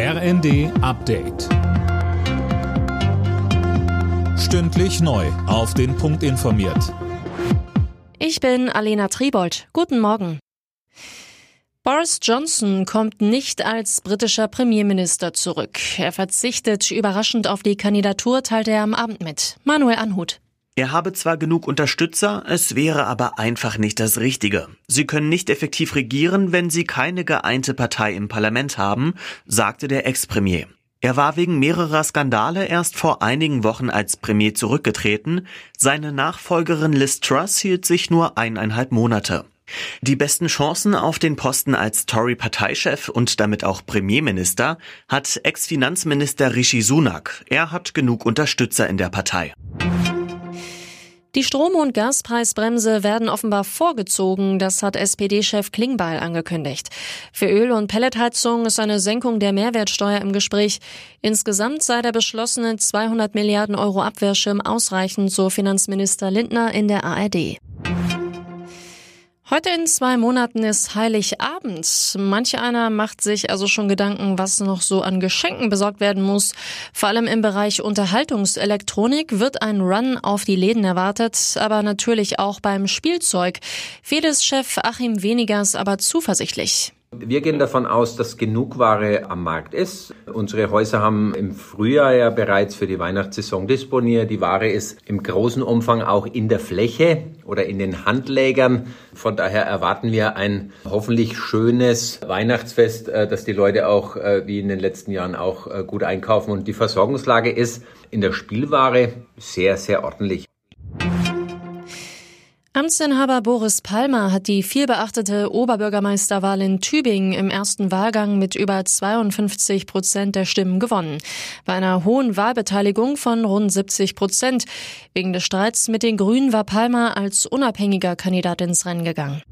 RND Update. Stündlich neu. Auf den Punkt informiert. Ich bin Alena Tribold. Guten Morgen. Boris Johnson kommt nicht als britischer Premierminister zurück. Er verzichtet überraschend auf die Kandidatur, teilte er am Abend mit. Manuel Anhut. Er habe zwar genug Unterstützer, es wäre aber einfach nicht das Richtige. Sie können nicht effektiv regieren, wenn sie keine geeinte Partei im Parlament haben, sagte der Ex-Premier. Er war wegen mehrerer Skandale erst vor einigen Wochen als Premier zurückgetreten. Seine Nachfolgerin Liz Truss hielt sich nur eineinhalb Monate. Die besten Chancen auf den Posten als Tory-Parteichef und damit auch Premierminister hat Ex-Finanzminister Rishi Sunak. Er hat genug Unterstützer in der Partei. Die Strom- und Gaspreisbremse werden offenbar vorgezogen, das hat SPD-Chef Klingbeil angekündigt. Für Öl- und Pelletheizung ist eine Senkung der Mehrwertsteuer im Gespräch. Insgesamt sei der beschlossene 200 Milliarden Euro Abwehrschirm ausreichend, so Finanzminister Lindner in der ARD. Heute in zwei Monaten ist Heiligabend. Manch einer macht sich also schon Gedanken, was noch so an Geschenken besorgt werden muss. Vor allem im Bereich Unterhaltungselektronik wird ein Run auf die Läden erwartet, aber natürlich auch beim Spielzeug. Fedes-Chef Achim Wenigers aber zuversichtlich. Wir gehen davon aus, dass genug Ware am Markt ist. Unsere Häuser haben im Frühjahr ja bereits für die Weihnachtssaison disponiert. Die Ware ist im großen Umfang auch in der Fläche oder in den Handlägern. Von daher erwarten wir ein hoffentlich schönes Weihnachtsfest, äh, dass die Leute auch äh, wie in den letzten Jahren auch äh, gut einkaufen. Und die Versorgungslage ist in der Spielware sehr, sehr ordentlich. Amtsinhaber Boris Palmer hat die vielbeachtete Oberbürgermeisterwahl in Tübingen im ersten Wahlgang mit über 52 Prozent der Stimmen gewonnen. Bei einer hohen Wahlbeteiligung von rund 70 Prozent. Wegen des Streits mit den Grünen war Palmer als unabhängiger Kandidat ins Rennen gegangen.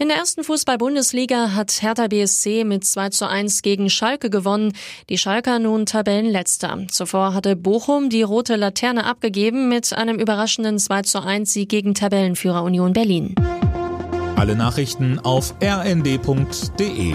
In der ersten Fußball-Bundesliga hat Hertha BSC mit 2 zu 1 gegen Schalke gewonnen. Die Schalker nun Tabellenletzter. Zuvor hatte Bochum die rote Laterne abgegeben mit einem überraschenden 2 zu 1 Sieg gegen Tabellenführer Union Berlin. Alle Nachrichten auf rnd.de